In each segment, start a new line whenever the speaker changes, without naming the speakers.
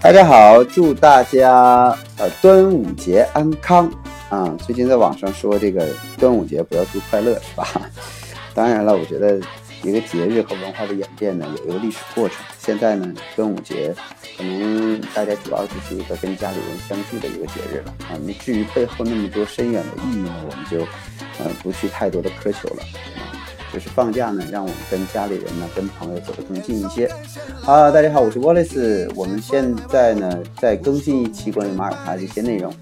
大家好，祝大家呃端午节安康啊！最近在网上说这个端午节不要祝快乐是吧？当然了，我觉得一个节日和文化的演变呢，有一个历史过程。现在呢，端午节可能大家主要就是一个跟家里人相聚的一个节日了啊。那至于背后那么多深远的意义呢，我们就呃不去太多的苛求了。就是放假呢，让我们跟家里人呢、跟朋友走得更近一些。啊，大家好，我是 Wallace。我们现在呢在更新一期关于马耳他的一些内容。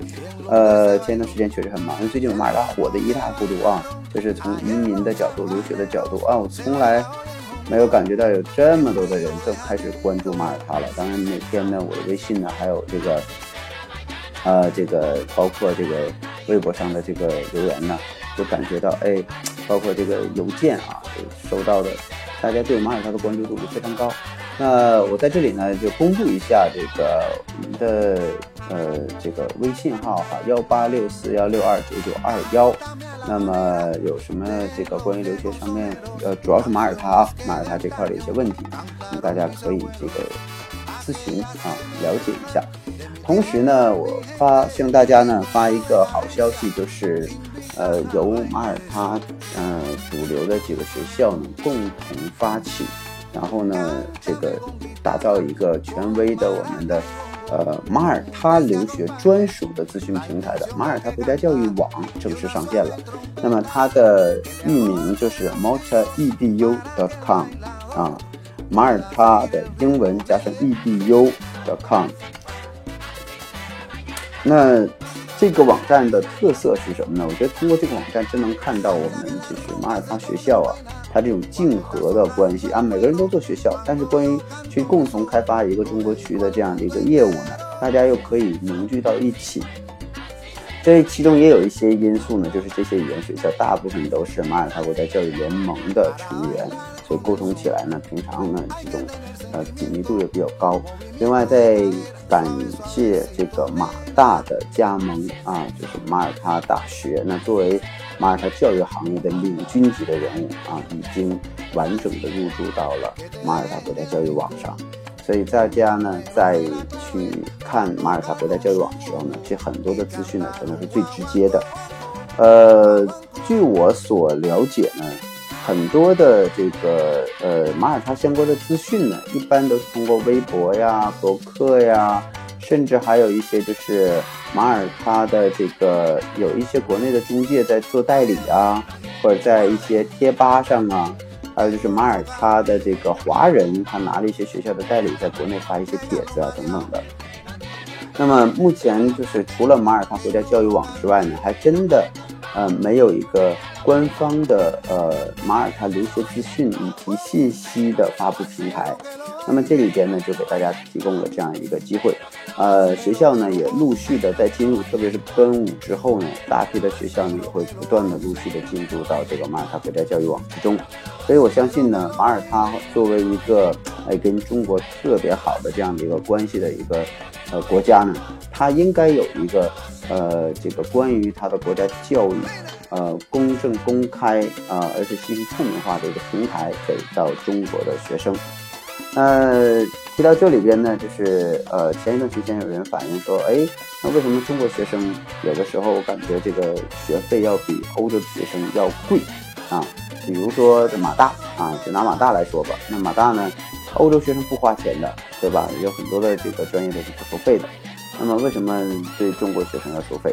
呃，前一段时间确实很忙，因为最近马耳他火得一塌糊涂啊。就是从移民的角度、留学的角度啊，我从来没有感觉到有这么多的人正开始关注马耳他了。当然，每天呢，我的微信呢，还有这个，呃，这个包括这个微博上的这个留言呢，就感觉到哎。包括这个邮件啊，收到的，大家对马耳他的关注度非常高。那我在这里呢，就公布一下这个我们的呃这个微信号哈，幺八六四幺六二九九二幺。那么有什么这个关于留学上面，呃，主要是马耳他啊，马耳他这块的一些问题，那么大家可以这个咨询啊，了解一下。同时呢，我发向大家呢发一个好消息，就是。呃，由马耳他呃主流的几个学校呢共同发起，然后呢，这个打造一个权威的我们的呃马耳他留学专属的咨询平台的马耳他国家教育网正式上线了。那么它的域名就是 maltaedu.com 啊，马耳他的英文加上 Edu dot com。那。这个网站的特色是什么呢？我觉得通过这个网站，真能看到我们就是马耳他学校啊，它这种竞合的关系啊，每个人都做学校，但是关于去共同开发一个中国区的这样的一个业务呢，大家又可以凝聚到一起。这其中也有一些因素呢，就是这些语言学校大部分都是马耳他国家教育联盟的成员。沟通起来呢，平常呢这种呃紧密度也比较高。另外，在感谢这个马大的加盟啊，就是马耳他大学。那作为马耳他教育行业的领军级的人物啊，已经完整的入驻到了马耳他国家教育网上。所以大家呢在去看马耳他国家教育网的时候呢，其实很多的资讯呢可能是最直接的。呃，据我所了解呢。很多的这个呃马耳他相关的资讯呢，一般都是通过微博呀、博客呀，甚至还有一些就是马耳他的这个有一些国内的中介在做代理啊，或者在一些贴吧上啊，还有就是马耳他的这个华人，他拿了一些学校的代理，在国内发一些帖子啊等等的。那么目前就是除了马耳他国家教育网之外呢，还真的。呃，没有一个官方的呃马耳他留学资讯以及信息的发布平台，那么这里边呢就给大家提供了这样一个机会，呃，学校呢也陆续的在进入，特别是端午之后呢，大批的学校呢也会不断的陆续的进入到这个马耳他国家教育网之中，所以我相信呢，马耳他作为一个哎跟中国特别好的这样的一个关系的一个呃国家呢，它应该有一个。呃，这个关于他的国家教育，呃，公正公开啊，而且信息透明化的一个平台给到中国的学生。呃，提到这里边呢，就是呃，前一段时间有人反映说，哎，那为什么中国学生有的时候感觉这个学费要比欧洲的学生要贵啊？比如说这马大啊，就拿马大来说吧，那马大呢，欧洲学生不花钱的，对吧？有很多的这个专业都是不收费的。那么为什么对中国学生要收费？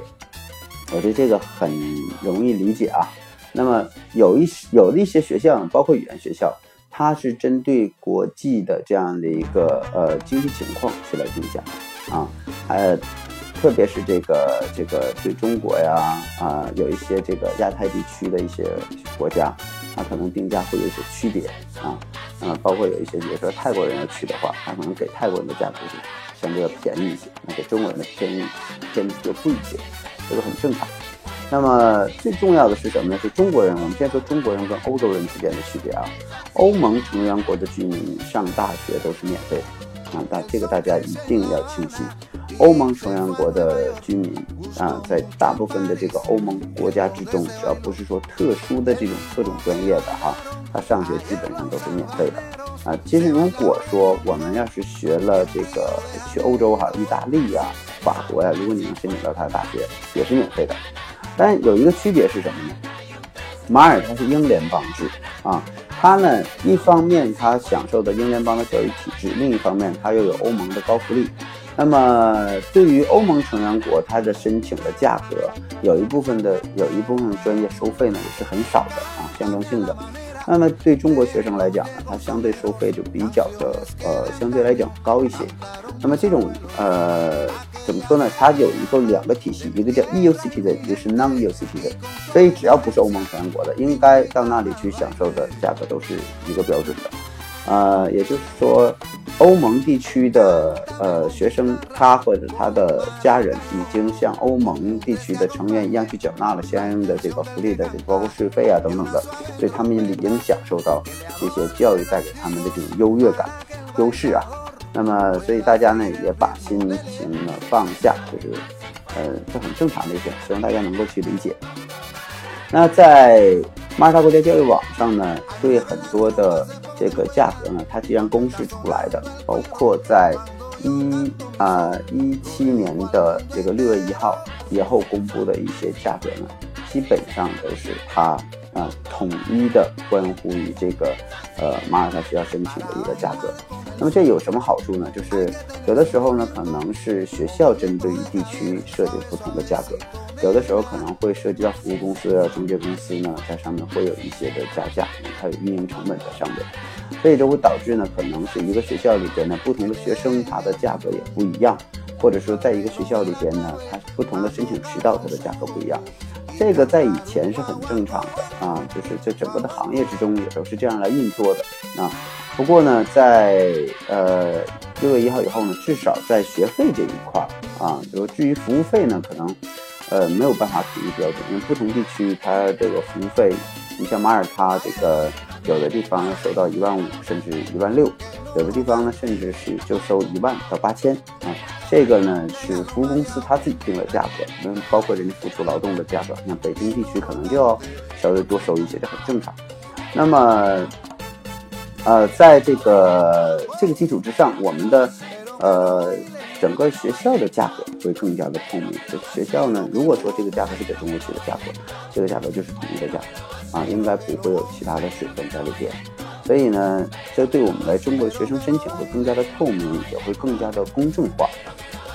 我觉得这个很容易理解啊。那么有一有的一些学校，包括语言学校，它是针对国际的这样的一个呃经济情况去来定价啊，还特别是这个这个对中国呀啊有一些这个亚太地区的一些国家，它可能定价会有一些区别啊啊，包括有一些比如说泰国人要去的话，他可能给泰国人的价格就。相对要便宜一些，那给中国人的便宜偏就贵一些，这个很正常。那么最重要的是什么呢？是中国人。我们先说中国人跟欧洲人之间的区别啊。欧盟成员国的居民上大学都是免费的啊，大这个大家一定要清晰。欧盟成员国的居民啊，在大部分的这个欧盟国家之中，只要不是说特殊的这种特种专业的哈，他上学基本上都是免费的啊。其实如果说我们要是学了这个去欧洲哈，意大利呀、法国呀，如果你能申请到他的大学，也是免费的。但有一个区别是什么呢？马尔他是英联邦制啊，他呢一方面他享受的英联邦的教育体制，另一方面他又有欧盟的高福利。那么对于欧盟成员国，它的申请的价格有一部分的有一部分专业收费呢也是很少的啊，象征性的。那么对中国学生来讲，它相对收费就比较的呃相对来讲高一些。那么这种呃怎么说呢？它有一个两个体系，一个叫 EU citizen，一个是 non-EU citizen。所以只要不是欧盟成员国的，应该到那里去享受的价格都是一个标准的。呃，也就是说。欧盟地区的呃学生，他或者他的家人已经像欧盟地区的成员一样去缴纳了相应的这个福利的，包括税费啊等等的，所以他们理应享受到这些教育带给他们的这种优越感、优势啊。那么，所以大家呢也把心情呢放下，就是呃这很正常的一点，希望大家能够去理解。那在马耳他国家教育网上呢，对很多的。这个价格呢，它既然公示出来的，包括在一啊一七年的这个六月一号以后公布的一些价格呢，基本上都是它啊统一的关乎于这个呃马耳他学校申请的一个价格。那么这有什么好处呢？就是有的时候呢，可能是学校针对于地区设定不同的价格。有的时候可能会涉及到服务公司啊、中介公司呢，在上面会有一些的加价，它有运营成本在上面，所以就会导致呢，可能是一个学校里边呢，不同的学生它的价格也不一样，或者说在一个学校里边呢，它不同的申请渠道它的价格不一样，这个在以前是很正常的啊，就是在整个的行业之中也都是这样来运作的啊。不过呢，在呃六月一号以后呢，至少在学费这一块儿啊，就至于服务费呢，可能。呃，没有办法统一标准，因为不同地区它这个服务费，你像马耳他这个，有的地方要收到一万五，甚至一万六，有的地方呢，甚至是就收一万到八千啊。这个呢是服务公司他自己定的价格，嗯，包括人家付出劳动的价格。像北京地区可能就要稍微多收一些，这很正常。那么，呃，在这个这个基础之上，我们的呃。整个学校的价格会更加的透明。就学校呢，如果说这个价格是给中国区的价格，这个价格就是统一的价格啊，应该不会有其他的水分在里边。所以呢，这对我们来中国学生申请会更加的透明，也会更加的公正化。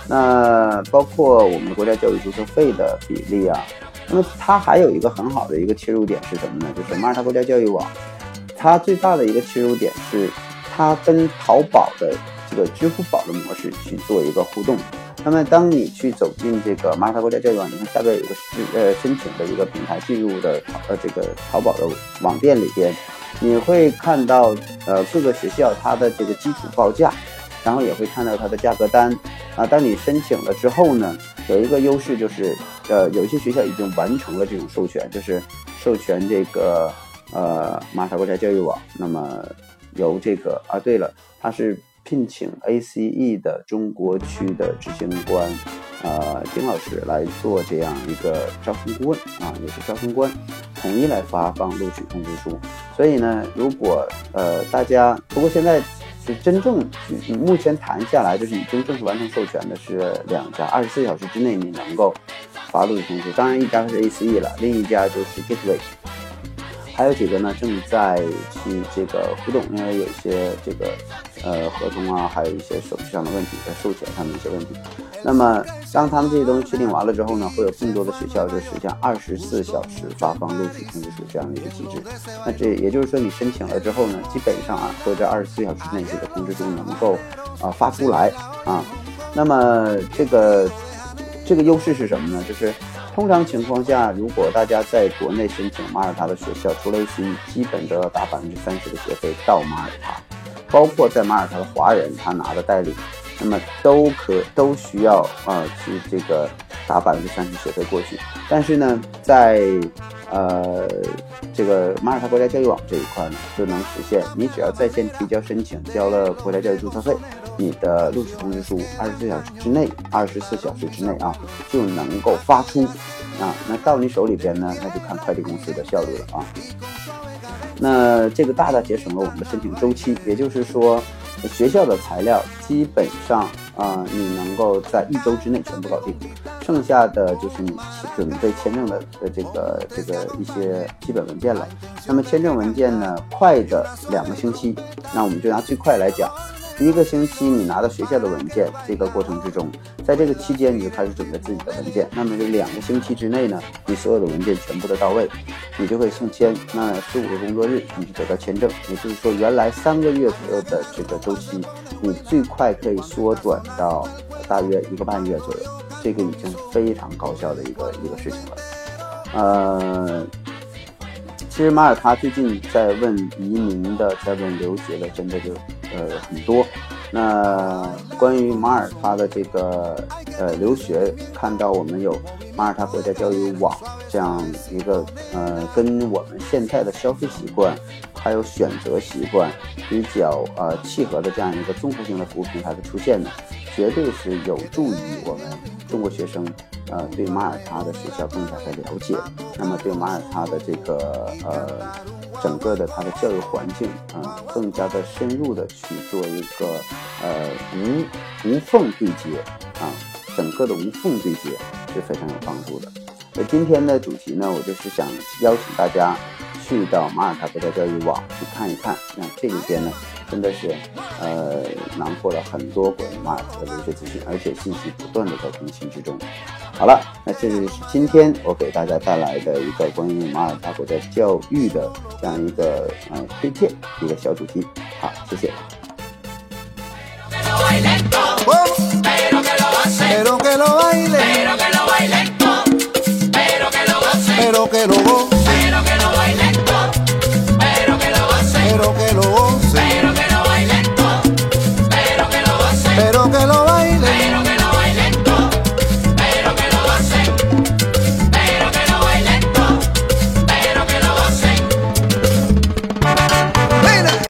那包括我们国家教育注册费的比例啊，那么它还有一个很好的一个切入点是什么呢？就是马耳他国家教育网，它最大的一个切入点是它跟淘宝的。这个支付宝的模式去做一个互动，那么当你去走进这个马耳他国家教育网，你看下边有一个是呃申请的一个平台，进入的呃这个淘宝的网店里边，你会看到呃各个学校它的这个基础报价，然后也会看到它的价格单啊。当你申请了之后呢，有一个优势就是呃有一些学校已经完成了这种授权，就是授权这个呃马耳他国家教育网，那么由这个啊对了，它是。聘请 ACE 的中国区的执行官，呃，丁老师来做这样一个招生顾问啊，也是招生官，统一来发放录取通知书。所以呢，如果呃大家，不过现在是真正目前谈下来，就是已经正式完成授权的是两家，二十四小时之内你能够发录取通知书。当然，一家是 ACE 了，另一家就是 Gateway。还有几个呢，正在去这个互动，因为有一些这个呃合同啊，还有一些手续上的问题，在授权上的一些问题。那么当他们这些东西确定完了之后呢，会有更多的学校就实现二十四小时发放录取通知书这样的一个机制。那这也就是说，你申请了之后呢，基本上啊，会在二十四小时内这个通知书能够啊发出来啊。那么这个这个优势是什么呢？就是。通常情况下，如果大家在国内申请马耳他的学校，除了以基本都要打百分之三十的学费到马耳他，包括在马耳他的华人他拿的代理，那么都可都需要啊去这个打百分之三十学费过去。但是呢，在呃，这个马耳他国家教育网这一块呢，就能实现，你只要在线提交申请，交了国家教育注册费，你的录取通知书二十四小时之内，二十四小时之内啊，就能够发出啊。那到你手里边呢，那就看快递公司的效率了啊。那这个大大节省了我们的申请周期，也就是说，学校的材料基本上啊，你能够在一周之内全部搞定。剩下的就是你准备签证的这个这个一些基本文件了。那么签证文件呢，快的两个星期，那我们就拿最快来讲，一个星期你拿到学校的文件，这个过程之中，在这个期间你就开始准备自己的文件。那么这两个星期之内呢，你所有的文件全部都到位，你就会送签。那十五个工作日你就得到签证，也就是说原来三个月左右的这个周期，你最快可以缩短到大约一个半月左右。这个已经非常高效的一个一个事情了，呃，其实马耳他最近在问移民的，在问留学的，真的就呃很多。那关于马耳他的这个呃留学，看到我们有马耳他国家教育网这样一个呃跟我们现在的消费习惯还有选择习惯比较呃契合的这样一个综合性的服务平台的出现呢，绝对是有助于我们。中国学生，呃，对马耳他的学校更加的了解，那么对马耳他的这个呃，整个的它的教育环境，啊，更加的深入的去做一个呃无无缝对接，啊，整个的无缝对接是非常有帮助的。那今天的主题呢，我就是想邀请大家去到马耳他国家教育网去看一看，那这里边呢。真的是，呃，囊括了很多关于马耳他的留学资讯，而且信息不断的在更新之中。好了，那这就是今天我给大家带来的一个关于马耳他国家教育的这样一个呃推荐一个小主题。好，谢谢。